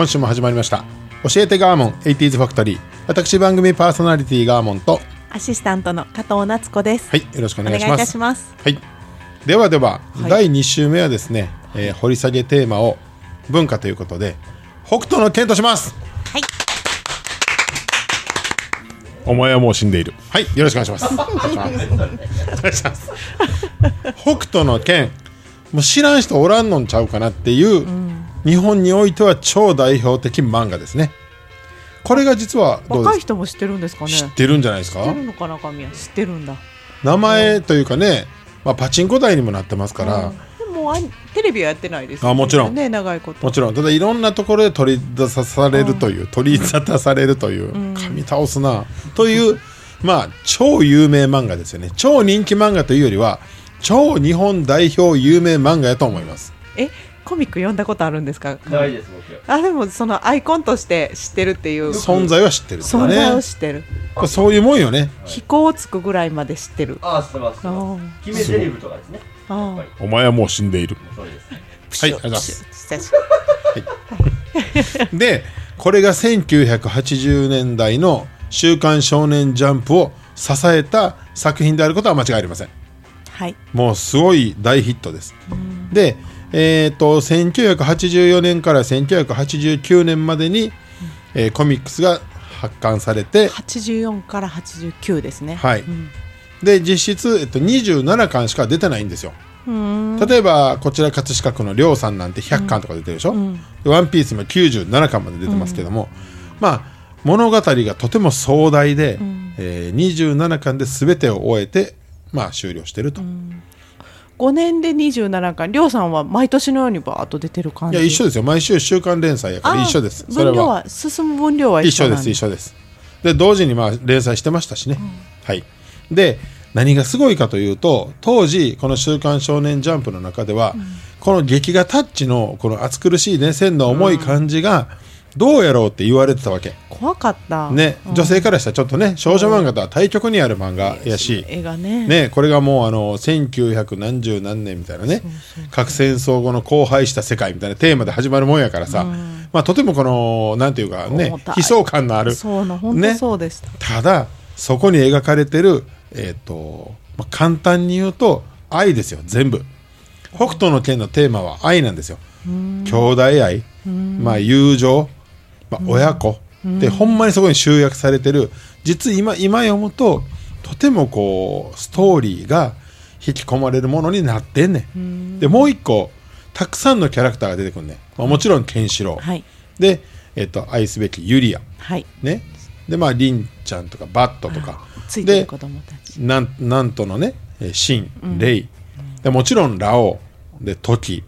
今週も始まりました。教えてガーモン 80s ファクトリー。私番組パーソナリティガーモンとアシスタントの加藤夏子です。はいよろしくお願いしお願いいたますします。はい。ではでは、はい。第2週目はですね、えー掘り下げテーマを文化ということで北斗の剣とします。はい。お前はもう死んでいる。はいよろしくお願いします。お願いします。お願いします北斗の剣。もう知らん人おらんのんちゃうかなっていう、日本においては超代表的漫画ですね。これが実はどうです？若い人も知ってるんですかね。知ってるんじゃないですか？知ってるのかな、神谷？知ってるんだ。名前というかね、まあ、パチンコ台にもなってますから、でもあテレビはやってないですよあもちろん。ね、長いこと。もちろん。ただいろんなところで取り出されるという、取り沙汰されるという、噛み倒すなというまあ超有名漫画ですよね。超人気漫画というよりは超日本代表有名漫画やと思います。え、コミック読んだことあるんですか？ないです僕。あ、でも、そのアイコンとして知ってるっていう。存在は知ってるんですよ存在をね知ってる。そういうもんよね。飛行つくぐらいまで知ってる。ああ知ってます決めセリフとかですね。お前はもう死んでいる。それです。はいありがとうございます。でこれが1980年代の「週刊少年ジャンプ」を支えた作品であることは間違いありません。はい。もうすごい大ヒットです。で、えー、と1984年から1989年までに、えーコミックスが発刊されて、84から89ですね。はい。うん。で実質、えっと、27巻しか出てないんですよ。例えばこちら葛飾区の亮さんなんて100巻とか出てるでしょ、でワンピースも97巻まで出てますけども、まあ物語がとても壮大で、えー27巻で全てを終えて、まあ、終了してると。5年で27巻。りょうさんは毎年のようにバーッと出てる感じ？いや一緒ですよ。毎週週刊連載やからあ一緒です分量はは進む分量は一緒です一緒です。で同時にまあ連載してましたしね、はい。で何がすごいかというと当時この「週刊少年ジャンプ」の中では、この劇画タッチのこの暑苦しいね線の重い感じがどうやろうって言われてたわけ、怖かった。ね、女性からしたらちょっとね少女漫画とは対極にある漫画やし、絵がね。ね、これがもうあの1900何十何年みたいなね核戦争後の荒廃した世界みたいなテーマで始まるもんやからさ、まあ、とてもこのなんていうかね悲壮感のあるそうな本当ね。そうでした、ただそこに描かれてる、えーとまあ、簡単に言うと愛ですよ全部。北斗の拳のテーマは愛なんですよ。兄弟愛、まあ、友情、まあ、親子。でほんまにそこに集約されてる。実今今読むととてもこうストーリーが引き込まれるものになってんねん。でもう一個たくさんのキャラクターが出てくるねん、まあ、もちろんケンシロウ、はい。で、えっと愛すべきユリア。はい。ね。でまあリンちゃんとかバットとか。でついてる子供たち。なんなんとのねえーシン、レイ。でもちろんラオウ。でトキ。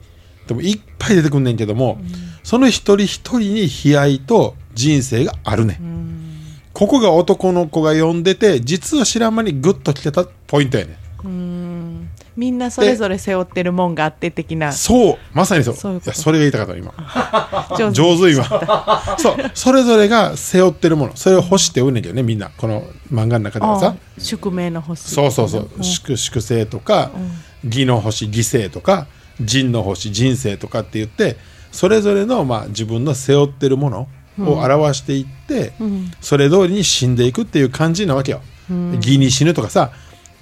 でもいっぱい出てくんねんけども、その一人一人に悲哀と人生があるね。ん、ここが男の子が読んでて実は知らん間にグッときてたポイントやね。ん。みんなそれぞれ背負ってるもんがあって的な。そうまさにそう。そういやそれが言いたかった今。上手。上手今。そうそれぞれが背負ってるもの。それを欲しておんねんけどねみんな。この漫画の中ではさ。あ宿命の星。そうそうそう、粛粛清とか、義の星犠牲とか仁の星人生とかって言ってそれぞれの、まあ、自分の背負ってるものを表していって、それ通りに死んでいくっていう感じなわけよ。義に死ぬとかさ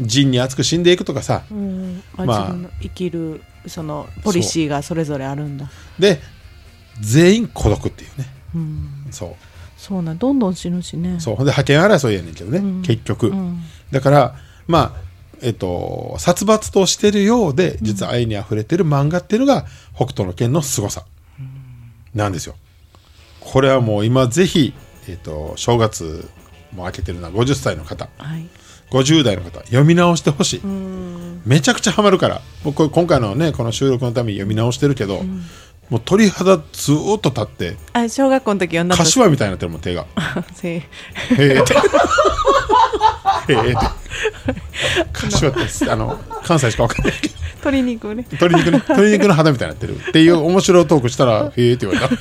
仁に熱く死んでいくとかさ、うん。あまあ生きるそのポリシーがそれぞれあるんだ。で全員孤独っていうね、そう。そうなんどんどん死ぬしね。そう。で覇権争いやねんけどね、結局、だからまあえっと殺伐としてるようで実は愛にあふれてる漫画っていうのが北斗の拳の凄さなんですよ。これはもう今ぜひ、ええっと正月も明けてるな50歳の方。はい。50代の方読み直してほしい。めちゃくちゃハマるから。僕今回のねこの収録のために読み直してるけど、もう鳥肌ずーっと立ってあ小学校の時読んだ柏みたいになってるもん手が。せへえって。へえって。柏ってあの関西しか分かんないけど鶏肉をね。鶏肉ね。鶏肉の肌みたいになってる。っていう面白いトークしたら へえって言われた。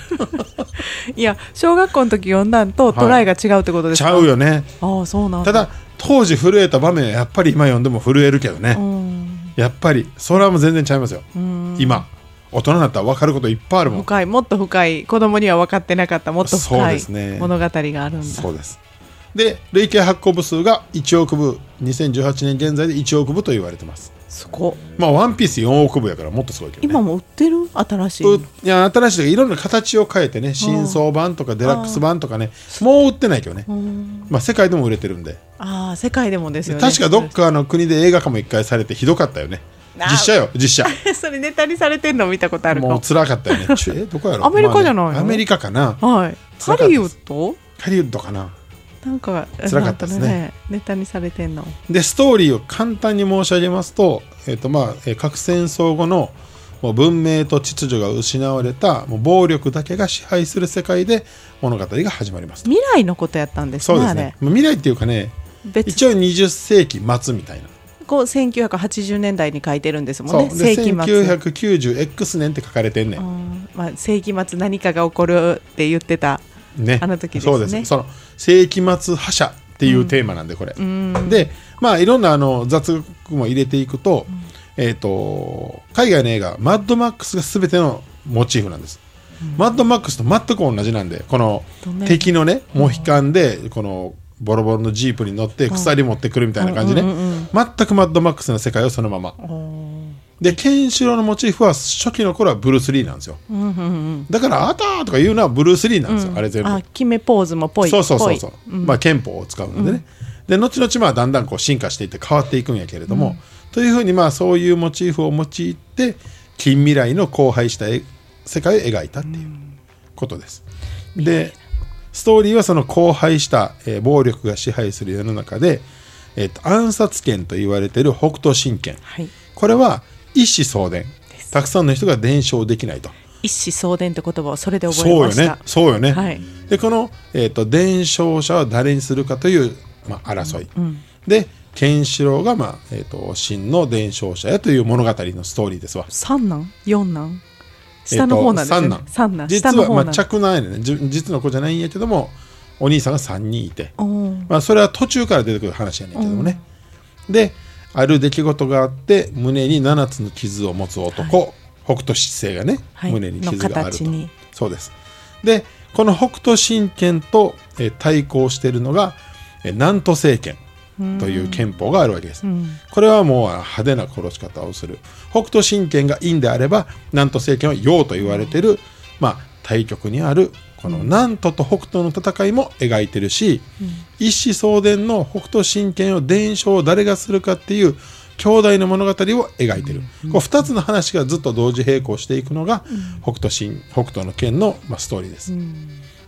いや小学校の時読んだんとトライが違うってことですちか、ゃうよね。ああそうなんだ。ただ当時震えた場面はやっぱり今読んでも震えるけどね、うん。やっぱりそれはもう全然ちゃいますよ。今。大人になったら分かることいっぱいあるもん。深いもっと深い。子供には分かってなかったもっと深いね。物語があるんだ。そうです。で累計発行部数が1億部。2018年現在で1億部と言われてますすごっ。まあワンピース4億部やからもっとすごいけど、ね、今も売ってる？新しい。ういや新しいといろんな形を変えてね新装版とかデラックス版とかねもう売ってないけどね、まあ、世界でも売れてるんで。ああ世界でもですよね。確かどっかの国で映画化も一回されてひどかったよね。実写よ実写。それネタにされてんの見たことあるか？ももう辛かったよね。えどこやろ？アメリカじゃないの？まあねアメリカかな。はい。ハリウッド？ハリウッドかななんか辛かったですね。なんかネタにされてんの？でストーリーを簡単に申し上げますと,、えっとまあえー核戦争後のもう文明と秩序が失われたもう暴力だけが支配する世界で物語が始まりますと。未来のことやったんですねそうですね。未来っていうかね別。一応20世紀末みたいな。こう1980年代に書いてるんですもんね世紀末。1990X 年って書かれてんねん、うんまあ、世紀末何かが起こるって言ってたね。あの時ですね。そうです。その世紀末覇者っていうテーマなんでこれ、うん。でまあいろんなあの雑学も入れていくと,、えー、と海外の映画「マッドマックス」が全てのモチーフなんです、マッドマックスと全く同じなんでこの敵のねモヒカンでこのボロボロのジープに乗って鎖持ってくるみたいな感じね、うんうんうん全くマッドマックスの世界をそのままでケンシロウのモチーフは初期の頃はブルース・リーなんですよ。うんうんうん。だから「あたー」とか言うのはブルース・リーなんですよ、あれ全部。あ決めポーズもぽい。そうそうそうそう。ぽい、まあ憲法を使うのでね、で後々まあだんだんこう進化していって変わっていくんやけれども、というふうにまあそういうモチーフを用いて近未来の荒廃した絵世界を描いたっていうことです、でストーリーはその荒廃した、えー暴力が支配する世の中で、えーと暗殺権と言われている北斗神拳。はい。これは一子相伝。たくさんの人が伝承できないと。一子相伝って言葉をそれで覚えそうよましたね。そうよね、はい。でこの、えー、と伝承者は誰にするかという、まあ、争い、でケンシロウが、まあえー、と真の伝承者やという物語のストーリーですわ。三男？四男？下の方なんですよ、ね。えーと三男。実は、まあ、着なんやねじ実の子じゃないんやけどもお兄さんが3人いて、まあ、それは途中から出てくる話やねんけどもね、である出来事があって胸に7つの傷を持つ男、北斗七星がね、はい。胸に傷があると。そうです。でこの北斗神拳と、えー対抗しているのが、えー南都政権という憲法があるわけです、これはもう派手な殺し方をする。北斗神拳が陰であれば南都政権は陽と言われている、まあ、対極にあるこの南都と北斗の戦いも描いてるし、一子相伝の北斗神拳を伝承を誰がするかっていう兄弟の物語を描いてる、こう2つの話がずっと同時並行していくのが、北斗神北斗の拳の、まあ、ストーリーです。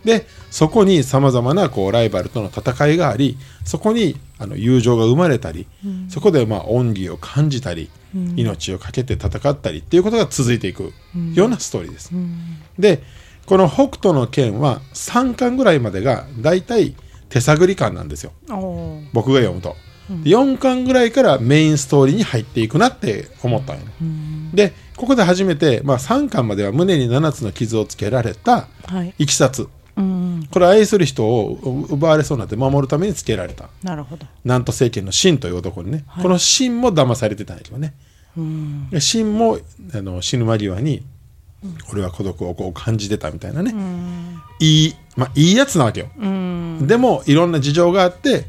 でそこにさまざまなこうライバルとの戦いがありそこにあの友情が生まれたり、そこでまあ恩義を感じたり、命を懸けて戦ったりっていうことが続いていくようなストーリーです。でこの北斗の拳は3巻ぐらいまでがだいたい手探り感なんですよ。僕が読むと。で4巻ぐらいからメインストーリーに入っていくなって思ったんよね。でここで初めて、まあ、3巻までは胸に7つの傷をつけられたはい。いきさつ。うん。これ愛する人を奪われそうになって守るためにつけられた。なるほど。南都政権の秦という男にね、この秦も騙されてたんやけどね。うん。もあの死ぬ間際に俺は孤独をこう感じてたみたいなね、いい、まあ、いいやつなわけよ、うん。でもいろんな事情があって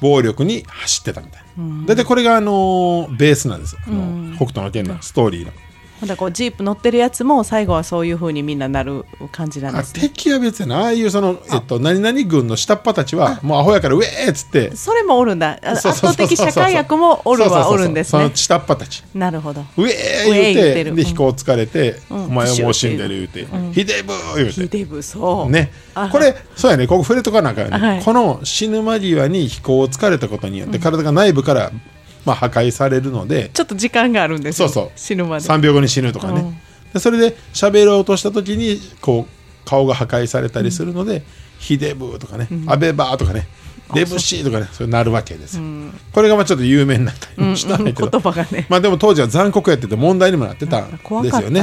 暴力に走ってたみたいな、大体これがあのーベースなんですあの、北斗の拳のストーリーのまだこうジープ乗ってるやつも最後はそういう風にみんななる感じなんあですね。敵は別やなああいうその、えっと、何々軍の下っ端たちはもうアホやからウェーっつって。それもおるんだ。あ圧倒的社会役もおるはおるんですね。その下っ端たち。なるほど。ウェー言うてで飛行疲れて、うん。お前はもう死んでる言うて、ヒデブー言うて。ヒデブそう。ね。あ、これそうやね。ここ触れとかなんよね、はい。この死ぬ間際に飛行を疲れたことによって体が内部から、まあ、破壊されるのでちょっと時間があるんですよそうそう。死ぬまで。3秒後に死ぬとかね、うん。でそれで喋ろうとした時にこう顔が破壊されたりするので「ヒデブー」とかね「アベバー」とかね「デブシー」とかねそう。なるわけです。よ、これがまあちょっと有名になったりもしたんだけど、言葉がね。まあでも当時は残酷やってて問題にもなってたんですよね、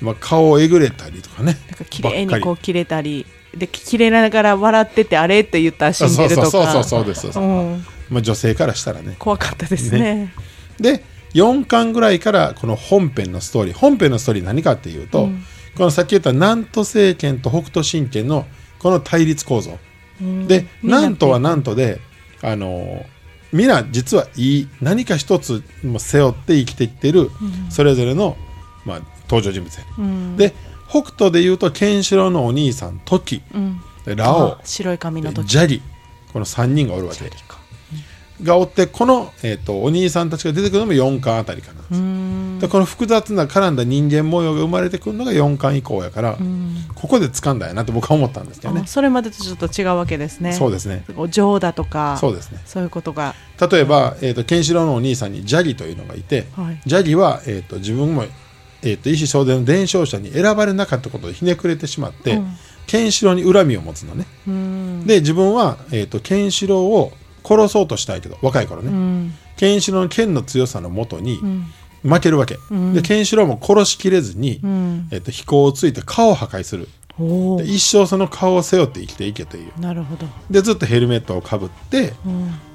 まあ、顔をえぐれたりとかね。なんか綺麗にこう切れたり。で切れながら笑っててあれって言ったら死んでるとか。そうそうそうそうですそうです。うんまあ、女性からしたらね。怖かったですね。で4巻ぐらいからこの本編のストーリー本編のストーリー何かっていうと、このさっき言った南都政権と北斗神拳のこの対立構造、でみんな南都は南都であのみんな実はいい何か一つも背負って生きていってるそれぞれの、まあ、登場人物や。ね、で北斗でいうとケンシロウのお兄さんトキ、でラオ白い髪の時ジャリ。この3人がおるわけがおってこの、えー、とお兄さんたちが出てくるのも4巻あたりかな。でこの複雑な絡んだ人間模様が生まれてくるのが4巻以降やからここで掴んだやなって僕は思ったんですけどね。あそれまでとちょっと違うわけですね。そうですね。情だとかそうですね。そういうことが。例えば、えー、とケンシロウのお兄さんにジャギというのがいて、はい。ジャギは、えー、と自分も、えー、と意思相伝の伝承者に選ばれなかったことでひねくれてしまって、ケンシロウに恨みを持つのね。で自分は、えー、とケンシロウを殺そうとしたいけど若い頃ね、ケンシロウの剣の強さのもとに負けるわけ、でケンシロウも殺しきれずに、えー、と飛行をついて顔を破壊する。一生その顔を背負って生きていけという。なるほど。でずっとヘルメットをかぶって、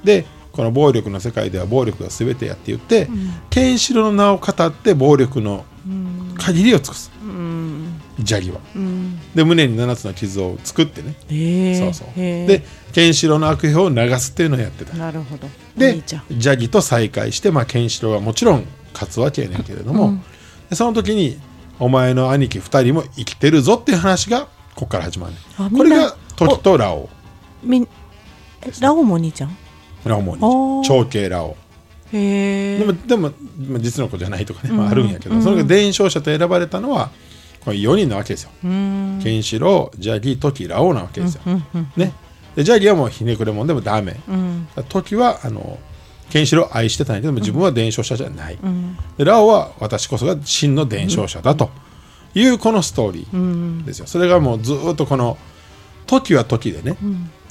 でこの暴力の世界では暴力が全てやって言って、ケンシロウの名を語って暴力の限りを尽くす、ジャギは、で胸に7つの傷を作ってね、そうそう。でケンシロウの悪評を流すっていうのをやってた。なるほど。おで兄ちゃん。ジャギと再会して、まあ、ケンシロウはもちろん勝つわけやねんけれども、でその時にお前の兄貴2人も生きてるぞっていう話がここから始まる。これがトキとラオ。ウラオウもお兄ちゃん？ラオウもあー。長兄ラオ。ウでもでもまあ実の子じゃないとかね、まあ、あるんやけど、それが伝承者と選ばれたのはこれ4人なわけですよ。ケンシロウ、ジャギ、トキ、ラオウなわけですよ。ね、でジャギはもうひねくれ者でもダメ。トキはあのケンシロウを愛してたんやけども自分は伝承者じゃない。でラオウは私こそが真の伝承者だと。いうこのストーリーですよ。それがもうずーっとこの時は時でね、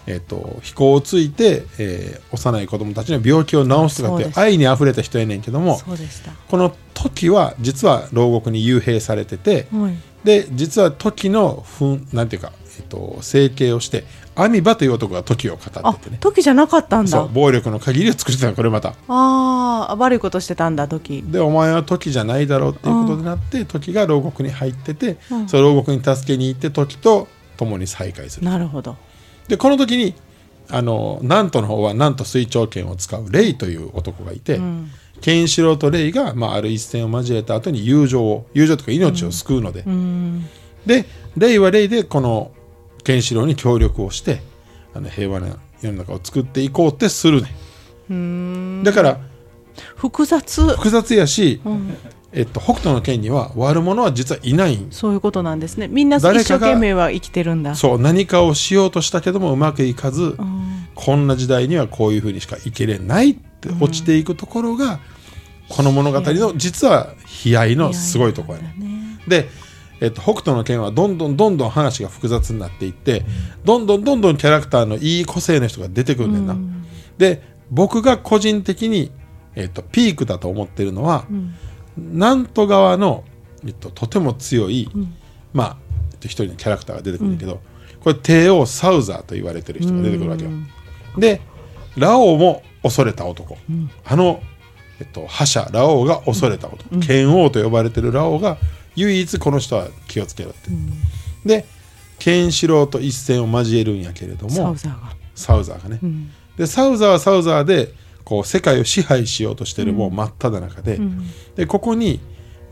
えっと飛行をついて、えー幼い子供たちの病気を治すとかって愛にあふれた人やねんけどもこの時は実は牢獄に幽閉されてて、はい。で実は時のふんなんていうか、えっと整形をしてアミバという男が時を語あっててね。時じゃなかったんだ。そう暴力の限りを尽くしてたのこれまた。ああ悪いことしてたんだ時。でお前は時じゃないだろうっていうことになって、時が牢獄に入ってて、その牢獄に助けに行って時と共に再会する。なるほど。でこの時にあの南都の方は南都水長剣を使うレイという男がいて、ケンシロウとレイが、まあ、ある一戦を交えた後に友情を友情とか命を救うので、でレイはレイでこのケンシロウに協力をしてあの平和な世の中を作っていこうってするね。だから複雑。複雑やし、えっと、北斗の剣には悪者は実はいない。んそういうことなんですね。みんな一生懸命は生きてるんだ。そう何かをしようとしたけどもうまくいかず、こんな時代にはこういうふうにしか生きれないって落ちていくところが、この物語の実は悲哀のすごいところやね。で、えっと、北斗の拳はどんどんどんどん話が複雑になっていって、どんどんどんどんキャラクターのいい個性の人が出てくるんだよな。で僕が個人的に、えっと、ピークだと思ってるのは、南都側の、えっと、とても強い、まあ、えっと、一人のキャラクターが出てくるんだけど、これ帝王サウザーと言われてる人が出てくるわけよ。でラオウも恐れた男、あの、えっと、覇者ラオウが恐れた男、剣王と呼ばれてるラオウが唯一この人は気をつけろって、でケンシロウと一戦を交えるんやけれどもサウザーが。サウザーがね、でサウザーはサウザーでこう世界を支配しようとしてるもう真っ只中で,、でここに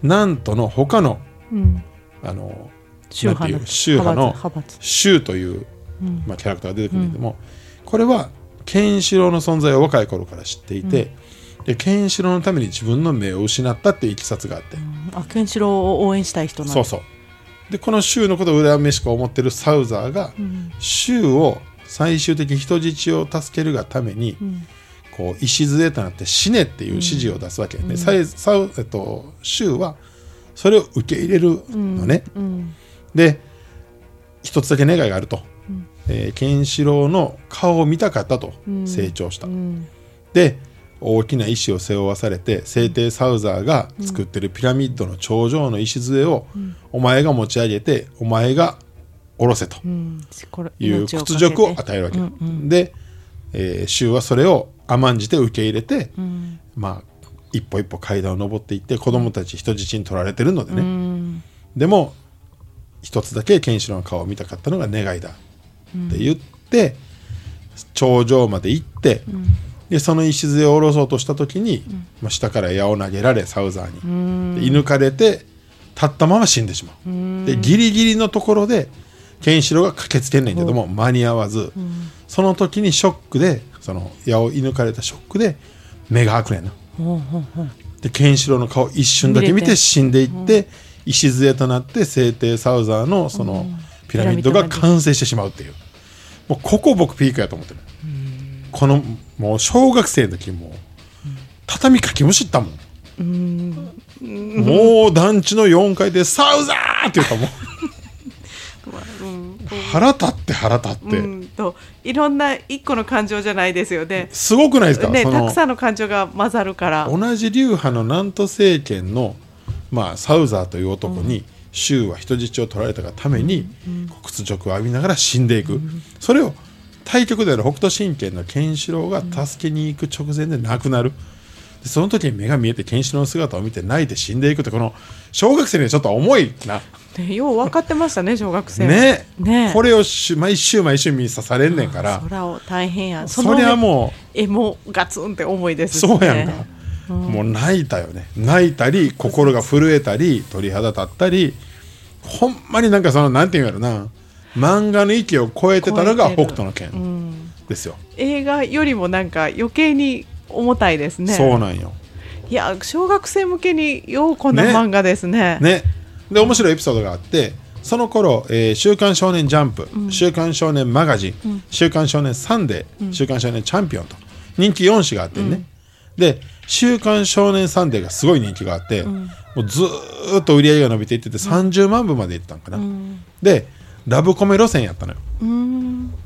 なんとの他のうん。あの宗派の宗派の宗という、まあ、キャラクターが出てくるんだけども、これはケンシロウの存在を若い頃から知っていて、でケンシロウのために自分の目を失ったっていういきさつがあって、あケンシロウを応援したい人なそうそう。でこの州のことを恨めしく思ってるサウザーが、州を最終的に人質を助けるがために、こう礎となって死ねっていう指示を出すわけで、サイサウえっと、州はそれを受け入れるのね、うん。で一つだけ願いがあると、えーケンシロウの顔を見たかったと成長した、うん。で大きな石を背負わされて聖帝サウザーが作ってるピラミッドの頂上の礎を、お前が持ち上げてお前が下ろせと。いう屈辱を与えるわけ、で、えー衆はそれを甘んじて受け入れて、まあ一歩一歩階段を登っていって子供たち人質に取られてるのでね、うん。でも一つだけケンシロウの顔を見たかったのが願いだって言って、頂上まで行って、でその礎を下ろそうとした時に、まあ、下から矢を投げられサウザーに、で射抜かれて立ったまま死んでしまう、でギリギリのところでケンシロウが駆けつけんねんけども間に合わず、その時にショックでその矢を射抜かれたショックで目が開くねんな。でケンシロウの顔一瞬だけ見て死んでいって、礎となって聖帝サウザーのそのピラミッドが完成してしまうっていう。もうここ僕ピークやと思ってる、このもう小学生の時もう畳かきむしったもん、もう団地の4階で「サウザー!」って言ったもん。腹立って腹立って、うんといろんな一個の感情じゃないですよね。すごくないですか、ね、たくさんの感情が混ざるから。同じ流派の南都政権の、まあ、サウザーという男に州は人質を取られたがために、屈辱を浴びながら死んでいく、それを対局である北斗神拳のケンシロウが助けに行く直前で亡くなる。でその時に目が見えてケンシロウの姿を見て泣いて死んでいくってこの小学生にはちょっと重いな。ね、よう分かってましたね、小学生は。ね。ね。これをし毎週毎週見さされんねんから。そらを大変や。そりゃもう絵もガツンって重いですしそうやんか、もう泣いたよね。泣いたり心が震えたり鳥肌立ったりほんまになんかそのなんていうんやろな漫画の域を超えてたのが北斗の拳ですよ、映画よりもなんか余計に重たいですね。そうなんよ。いや、小学生向けにようこんなね。漫画ですね。ね。で面白いエピソードがあってその頃、えー週刊少年ジャンプ」週刊少年マガジン」週刊少年サンデー」週刊少年チャンピオン」と人気4誌があってね、で「週刊少年サンデー」がすごい人気があって、もうずーっと売り上げが伸びていってて30万部までいったんかな、でラブコメ路線やったのよ、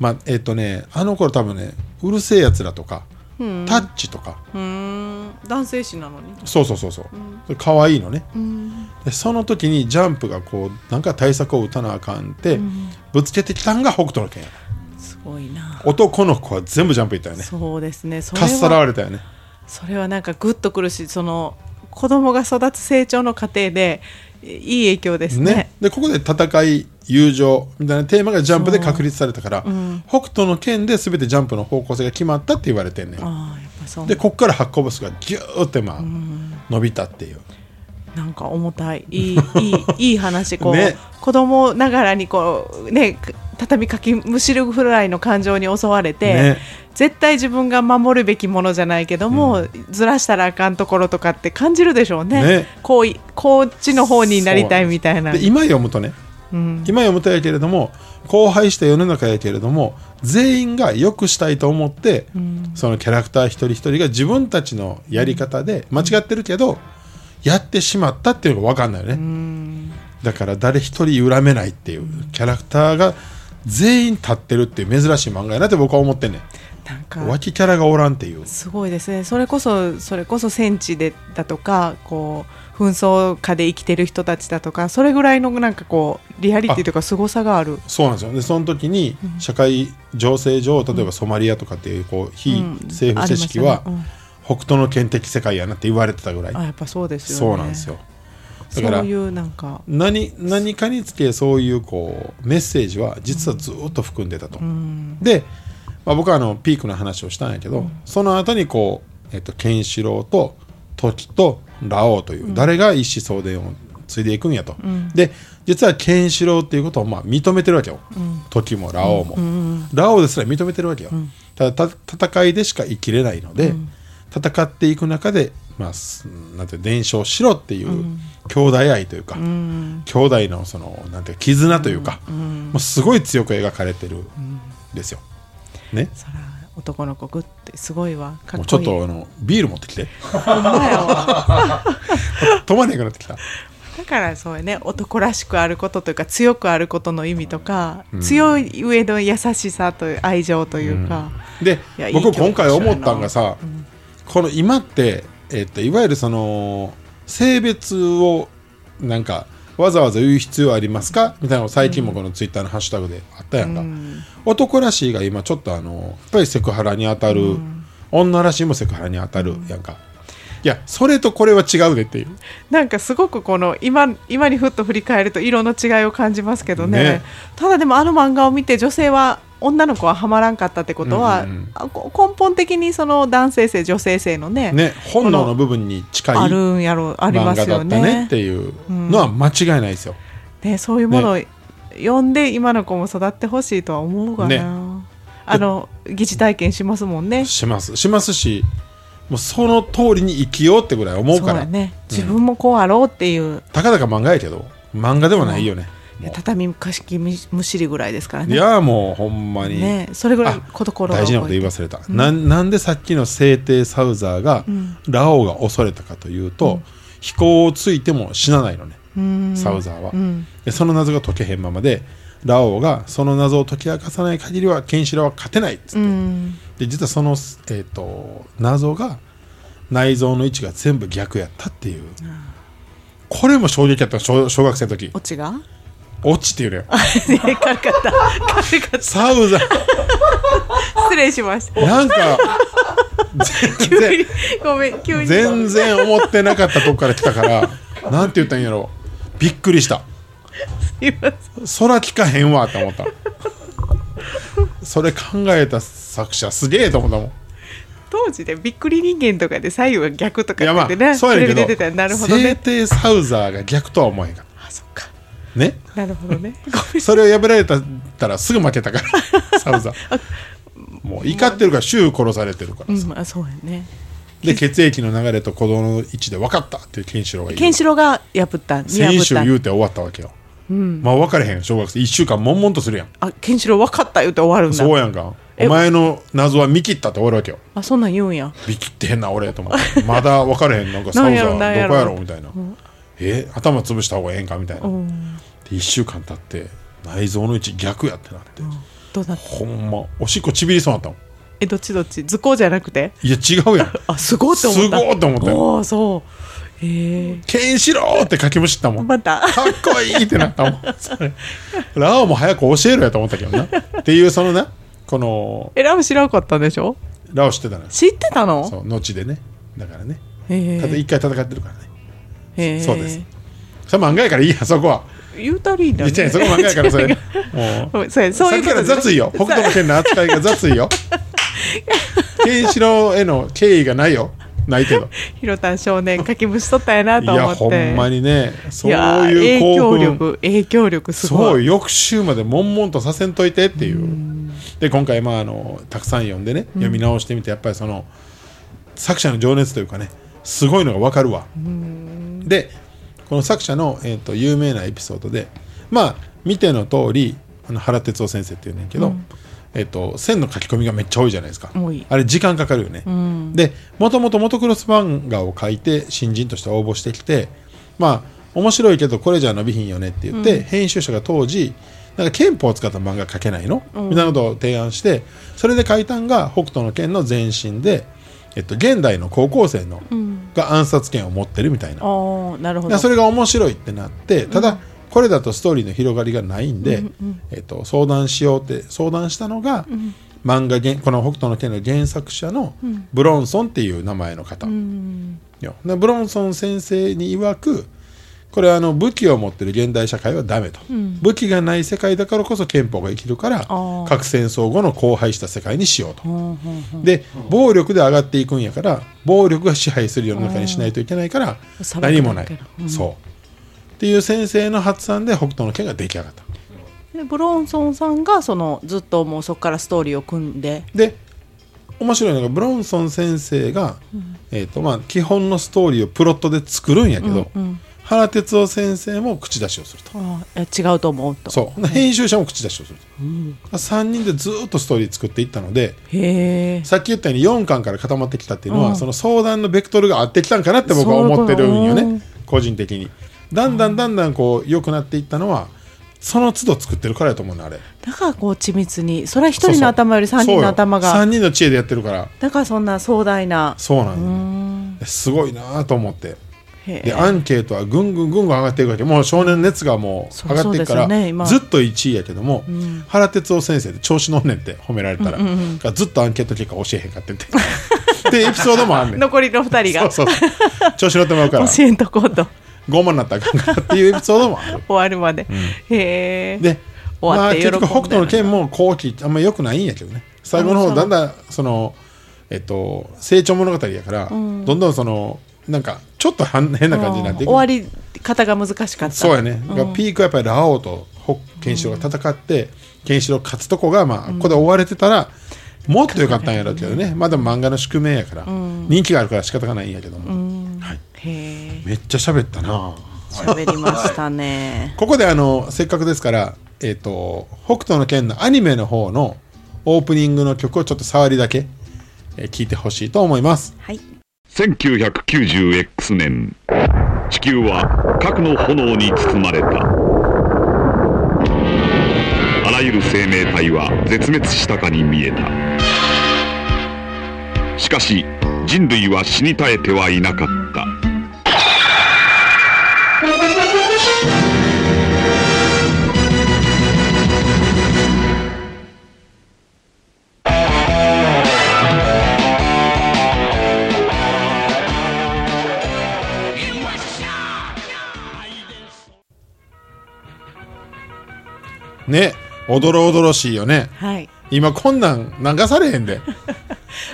まあえっ、とねあの頃多分ね「うるせえやつら」とか「タッチ」とか。うーん、男性誌なのに。そうそうそうそう、それ可愛いのね、でその時にジャンプがこうなんか対策を打たなあかんって、ぶつけてきたんが北斗の拳や。すごいな。男の子は全部ジャンプいったよね。そうですね。かっさらわは、れたよね。それはなんかグッとくるし、その子供が育つ成長の過程で。いい影響ですね。ねでここで戦い友情みたいなテーマがジャンプで確立されたから、北斗の拳で全てジャンプの方向性が決まったって言われてんね。でこっから発行部数がギューってまあ、伸びたっていうなんか重たい、いい、いい、いい話、こう、ね子供ながらにこう、ね、畳かきむしるぐらいの感情に襲われて。ね絶対自分が守るべきものじゃないけども、ずらしたらあかんところとかって感じるでしょうね。ね。こうい、こっちの方になりたいみたいな。で今読むとね、うん、今読むとやけれども荒廃した世の中やけれども全員が良くしたいと思って、そのキャラクター一人一人が自分たちのやり方で間違ってるけど、やってしまったっていうのが分かんないよね、だから誰一人恨めないっていうキャラクターが全員立ってるっていう珍しい漫画やなって僕は思ってんねなんかん脇キャラがおらんっていう。すごいですね。それこそそれこそ戦地でだとか、こう紛争下で生きてる人たちだとか、それぐらいのなんかこうリアリティというか凄さがある。そうなんですよ。でその時に社会情勢上例えばソマリアとかっていうこう非政府組織は北斗の拳的世界やなって言われてたぐらい。あやっぱそうですよね。そうなんですよ。だからそういうなんか、何何かにつけそういうこうメッセージは実はずっと含んでたと、で、まあ、僕はあのピークの話をしたんやけど、その後にこう、えっと、ケンシロウと時とラオウという、誰が一子相伝を継いでいくんやと、で実はケンシロウっていうことをまあ認めてるわけよ、時もラオウも、ラオウですら認めてるわけよ、ただた戦いでしか生きれないので、戦っていく中で、まあ、すなんて伝承しろっていう兄弟愛というか、兄弟のそのなんて絆というか、もうすごい強く描かれてるんですよ。ね、そら男の子グッてすごいわ。かっこいい。もうちょっとあのビール持ってきて。止まんなくなってきた。だからそうやね。男らしくあることというか強くあることの意味とか、強い上の優しさという愛情というか、でいやいい僕今回思ったんがさ、この今って、えっといわゆるその性別をなんかわざわざ言う必要ありますか？みたいなの最近もこのツイッターのハッシュタグであったやんか、男らしいが今ちょっとあのやっぱりセクハラに当たる、女らしいもセクハラに当たるやんか、いやそれとこれは違うでっていう。なんかすごくこの今今にふっと振り返ると色の違いを感じますけどね。ね。ただでもあの漫画を見て女性は女の子はハマらんかったってことは、うんうん根本的にその男性性女性性のねね本能の部分に近いあるんやろありますよね。ったねっていうのは間違いないですよ、ねそういうものを読んで今の子も育ってほしいとは思うがな、ね。あの疑似体験しますもんね。します。しますしもうその通りに生きようってぐらい思うから。そうやね。自分もこうあろうっていう、たかだか漫画やけど漫画ではないよね。畳かしきむむしりぐらいですからね。ういやもうほんまに、ねそれぐらいあこところが大事なこと言い忘れた、なんなんでさっきの聖帝サウザーが、ラオウが恐れたかというと、飛行をついても死なないのね、サウザーは、でその謎が解けへんままでラオウがその謎を解き明かさない限りはケンシロウは勝てないっつって、うんで実はその、えー、と謎が内臓の位置が全部逆やったっていう、これも衝撃やった小小学生の時。オチが？落ちて言うのよ。ね軽かった。軽かった。サウザー失礼しました。なんか全 急然にごめん急に。全然思ってなかったとこから来たからなんて言ったんやろ。びっくりした。すいません。空聞かへんわって思ったそれ考えた作者すげえと思ったもん。当時でびっくり人間とかで左右が逆とかってね、あそうやけどビ出てなるほど聖ね帝サウザーが逆とは思えへんかっあそっか。たね？なるほどね。それを破られたらすぐ負けたからサウザー。もう怒ってるから週殺されてるからさ、うんまあそうやね。で血液の流れと鼓動の位置で分かったっていうケンシロウが言うケンシロウが破った見先週言うて終わったわけよ、まあ分かれへん小学生。1週間悶々とするやん。あケンシロウ分かった言うて終わるんだ。そうやんか。えお前の謎は見切ったって終わるわけよあそんなん言うんや。見切ってへんな俺と思って。まだ分かれへん。なんかサウザどこやろ？みたいな、え頭潰した方がええんか？みたいな、うん。で1週間経って内臓の位置逆やってなって、どうなほんま。おしっこちびりそうになったもん。えどっちどっち？図工じゃなくて？いや違うやん。あすごいって思った。すごいって思ったよ。おおそうケンシロウって書きむしったもん。かまた。っこいいってなったもん。ラオウも早く教えろやと思ったけどな。っていうそのなこのえラブ知らなかったんでしょ？ラオウ知ってたのよ。知ってたの？そう後でね。だからね。へただえ一回戦ってるからね。そうです。それ漫画やからいいやそこは。言うたらいいんだいやそこ漫画やからそれ。もうそうやそうさっきから雑いよ。北斗の拳の扱いが雑いよ。ケンシロウへの敬意がないよないけど。ひろたん少年書き虫取ったんやないと思やって。ほんまにねそういやいう影響力影響力すごそうい翌週まで悶々とさせんといてっていう。で今回まああのたくさん読んでね読み直してみてやっぱりその作者の情熱というかねすごいのが分かるわ。でこの作者の、えー、と有名なエピソードでまあ見ての通りあの原哲夫先生っていうねんけど、えっと線の書き込みがめっちゃ多いじゃないですか。あれ時間かかるよね、ん。でもともとモトクロス漫画を書いて新人として応募してきてまあ面白いけどこれじゃ伸びひんよねって言って、編集者が当時なんか憲法を使った漫画書けないの、みたいなことを提案してそれで書いたんが北斗の拳の前身で、えっと、現代の高校生の、が暗殺権を持ってるみたいな。なるほど。でそれが面白いってなってただ、これだとストーリーの広がりがないんで、えっと、相談しようって相談したのが、漫画原この北斗の拳の原作者のブロンソンっていう名前の方、うんよ。でブロンソン先生に曰くこれはあの武器を持ってる現代社会はダメと、武器がない世界だからこそ憲法が生きるからー。核戦争後の荒廃した世界にしようと、で暴力で上がっていくんやから暴力が支配する世の中にしないといけないからうん。何もない、そうっていう先生の発案で北斗の拳が出来上がった。でブロンソンさんがそのずっともうそこからストーリーを組んで。で面白いのがブロンソン先生が、えーとまあ、基本のストーリーをプロットで作るんやけど、原哲夫先生も口出しをすると。ああ違うと思うと。そう。編集者も口出しをすると、3人でずっとストーリー作っていったのでさっき言ったように4巻から固まってきたっていうのは、うん。その相談のベクトルが合ってきたんかなって僕は思ってるんよね。個人的にだんだんだんだんこう良くなっていったのはその都度作ってるからやと思うのあれ。だからこう緻密にそれは一人の頭より三人の頭が。3人の知恵でやってるから。だからそんな壮大な。そうなんだすごいなと思って。へでアンケートはぐんぐんぐんぐん上がっていくわけ。もう少年熱がもう上がっていくから、ね今。ずっと1位やけども、ん。原哲夫先生で調子乗んねんって褒められたら、うんうんうん。がずっとアンケート結果教えへんかってんて。でエピソードもあんねん。残りの二人が。そうそう。調子乗ってもらうから。教えんとこうと傲慢になったらあかんからっていうエピソードもある。終わるまで、へえ。で終わって喜んでまあ、結局北斗の拳も後期あんま良くないんやけどね。最後のうん方だんだんそのえっと成長物語やから、ん。どんどんそのなんかちょっと変な感じになっていく。終わり方が難しかった。そうやね、うん。がピークはやっぱりラオウとホケンシロウが戦って、ケンシロウ勝つとこが、まあ、ここで追われてたらもっと良かったんやろうけどね、まだ漫画の宿命やから、人気があるから仕方がないんやけども、うんはい、へえ。めっちゃ喋ったな。喋りましたね。ここであのせっかくですから、えっと北斗の拳のアニメの方のオープニングの曲をちょっと触りだけ、えー聞いてほしいと思います。はい。1990X 年。地球は核の炎に包まれた。あらゆる生命体は絶滅したかに見えた。しかし人類は死に絶えてはいなかった。ねおどろおどろしいよね。はい今こんなん流されへんで。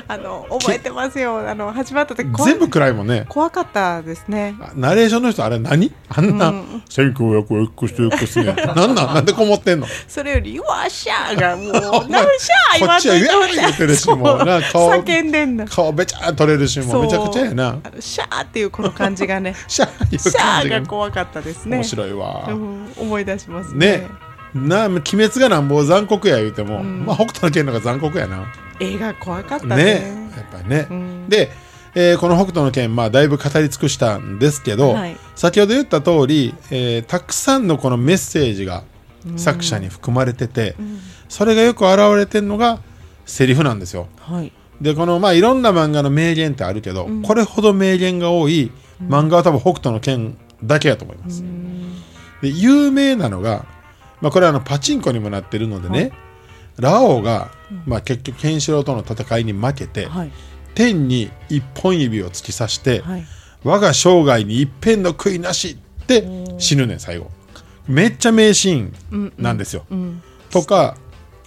あの覚えてますよ。あの始まった時全部暗いもんね。怖かったですね。あナレーションの人あれ何？あんな、うん。1900X 年 なんなん？なんでこもってんの？それより「よっしゃー」がもう「なんしゃー」こっちは「うわー」言ってるしもうな顔叫んでんの。顔べちゃー取れるしもうめちゃくちゃやな。あのシャーっていうこの感じがね。シャーシャーが怖かったですね。面白いわ、うん思い出しますね。ねな鬼滅がなんぼ残酷や言うても、ん。まあ北斗の拳の方が残酷やな。映画怖かったね。ねやっぱりね、うん。で、えーこの北斗の拳まあだいぶ語り尽くしたんですけど、はい。先ほど言った通り、えーたくさんのこのメッセージが作者に含まれてて、それがよく現れてるのがセリフなんですよ。はい。でこのまあいろんな漫画の名言ってあるけど、これほど名言が多い漫画は多分北斗の拳だけやと思います、で有名なのが、まあ、これはあのパチンコにもなってるのでね、ラオウが、まあ、結局ケンシロウとの戦いに負けて、はい。天に一本指を突き刺して、はい。我が生涯に一片の悔いなしって死ぬねん最後。めっちゃ名シーンなんですよ、うんとか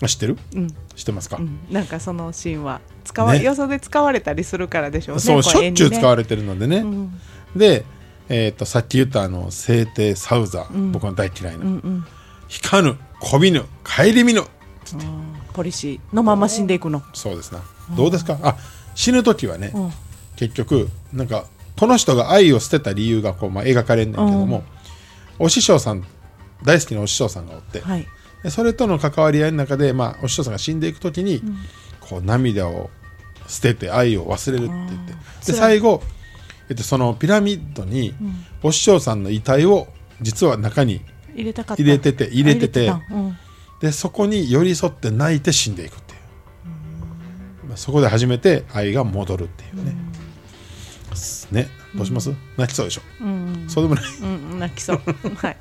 あ知ってる？うん。知ってますか、うん。なんかそのシーンは使わ、ね。よそで使われたりするからでしょうねそうしょっちゅう使われれてるのでね、うん。で、えー、とさっき言ったあの聖帝サウザー、僕の大嫌いな、うんうん引かぬこびぬ顧みぬ。ポリシーのまま死んでいくの。そうですな。どうですか？あ死ぬ時はね、うん。結局なんかこの人が愛を捨てた理由がこう、まあ、描かれんねんけども、お師匠さん大好きなお師匠さんがおって、はい。でそれとの関わり合いの中で、まあ、お師匠さんが死んでいく時に、こう涙を捨てて愛を忘れるって言ってで最後、えっと、そのピラミッドに、お師匠さんの遺体を実は中に入れたかった。入れてて入れてて。うん。でそこに寄り添って泣いて死んでいくっていう、まあ、そこで初めて愛が戻るっていうね、ね。どうします、泣きそうでしょ、そうでもない。うん。泣きそう。はい。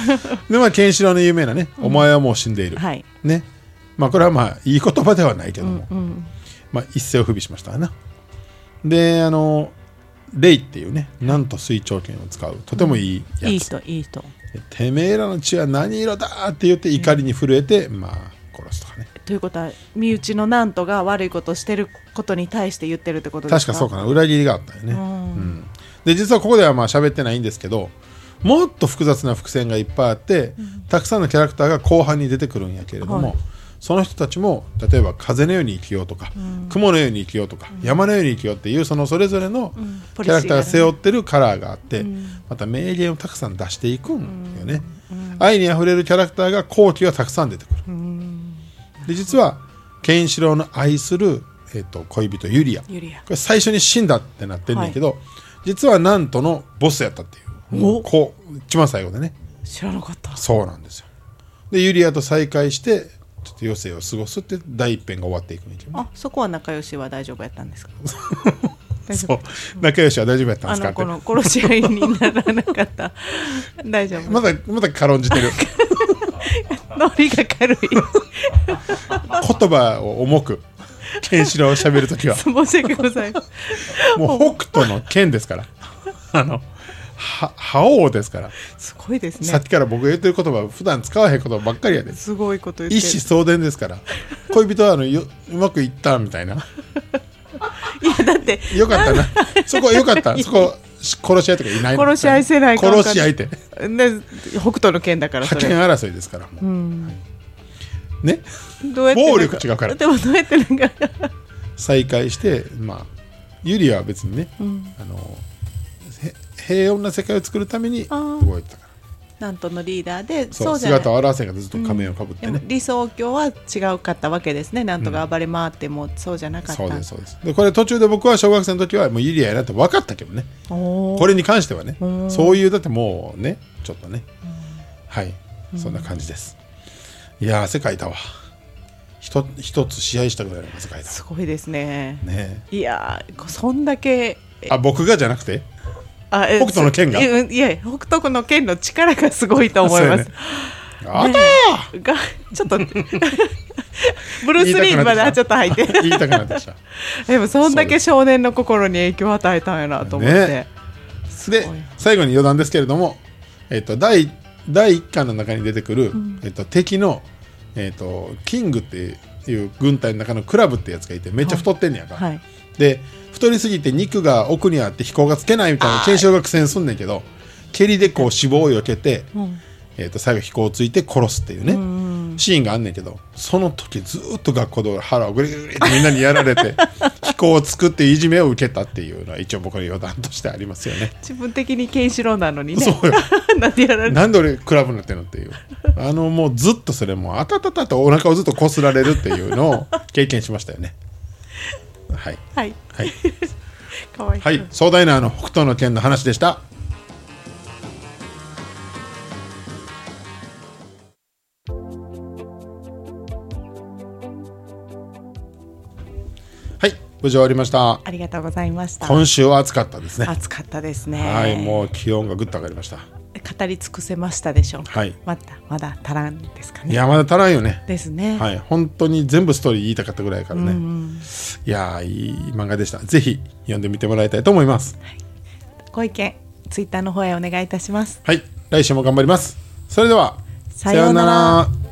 でまあケンシロウの有名なね、お前はもう死んでいる、はい。ね。まあこれはまあいい言葉ではないけども、うんまあ一世を不備しましたわな。であのレイっていうねなんと水長剣を使う。とてもいいやつ、いい人いい人てめえらの血は何色だって言って怒りに震えて、まあ殺すとかね。ということは身内のなんとが悪いことをしてることに対して言ってるってことですか？確かそうかな。裏切りがあったよね、ん。うん。で実はここではまあ喋ってないんですけどもっと複雑な伏線がいっぱいあって、たくさんのキャラクターが後半に出てくるんやけれども、はいその人たちも例えば風のように生きようとか、雲のように生きようとか、山のように生きようっていうそのそれぞれのポキャラクターが背負っってるカラーがあって、また名言をたくさん出していくんよね、愛にあふれるキャラクターが後期がたくさん出てくる、で実はケンシロウの愛する、えっと恋人ユリア。これ最初に死んだってなってんねんけど、実はなんとのボスやったっていう。お。こう一番最後でね。知らなかった。そうなんですよ。でユリアと再会してちょっと余生を過ごすって第一編が終わっていくんやけどねあそこは仲良しは大丈夫やったんですか？そ夫。う。仲良しは大丈夫やったんですか？あのこの殺し合いにならなかった。大丈夫。まだまだ軽んじてる。ノリが軽い。言葉を重くケンシロウを喋るときは。申し訳ございません。もう北斗の剣ですから。あのは覇王ですから、すごいですね。さっきから僕が言ってる言葉普段使わへん言葉ばっかりやで。すごいこと言ってる。一子相伝ですから。恋人はあのようまくいったみたいな。いやだってよかったな。そこよかった。そこし殺し合いとかいない殺し合いせない殺し合いってで北斗の剣だから覇権争いですからもう、うん。ね？どうやって暴力違うから。でもどうやってなんか。再会してまあユリアは別にね、あのへ平穏な世界を作るために動いてたから。なんとのリーダーでそう姿を現せんがずっと仮面をかぶってね、でも理想郷は違うかったわけですね。なんとか暴れ回ってもそうじゃなかった、そうですそうです。でこれ途中で僕は小学生の時はもうユリアやなって分かったけどね。これに関してはね。うんそういうだってもうねちょっとね。はい。そんな感じです。いやー汗かいたわ。一つ試合したぐらいの汗かいたすごいですね。ね。いやーそんだけあ僕がじゃなくて？あえ北斗の剣が？いやいや北斗の剣の力がすごいと思います、あね。え。がちょっと ブルース・リーまではちょっと入って。言いたくなってきた。でもそんだけ少年の心に影響を与えたんやなと思って、ね。で最後に余談ですけれども、えっと第第1巻の中に出てくる、えっと敵の、えっとキングっていう軍隊の中のクラブってやつがいてめっちゃ太ってんねやんか、はい。で太りすぎて肉が奥にあって飛行がつけないみたいな検証が苦戦すんねんけど蹴りでこう脂肪を避けて、うん。えっと最後飛行をついて殺すっていうね、うん。シーンがあんねんけどその時ずーっと学校で腹をグリグリグリってみんなにやられて飛行を作っていじめを受けたっていうのは一応僕の余談としてありますよね自分的にケンシロウなのにねそうよなんでやられたなんで俺クラブになってんのっていうあのもうずっとそれもうあたたたとお腹をずっとこすられるっていうのを経験しましたよねはい。はい。はい、かわいい、はい、壮大なあの北斗の拳の話でした。はい。無事終わりました。ありがとうございました。今週は暑かったですね。暑かったですね。はい。もう気温がぐっと上がりました語り尽くせましたでしょう。はい。まだまだ足らんですかね。いやまだ足らんよね。ですね。はい。本当に全部ストーリー言いたかったぐらいからね、うんいやーいい漫画でした。ぜひ読んでみてもらいたいと思います。ご意見ツイッターの方へお願いいたします。はい。来週も頑張ります。それではさようなら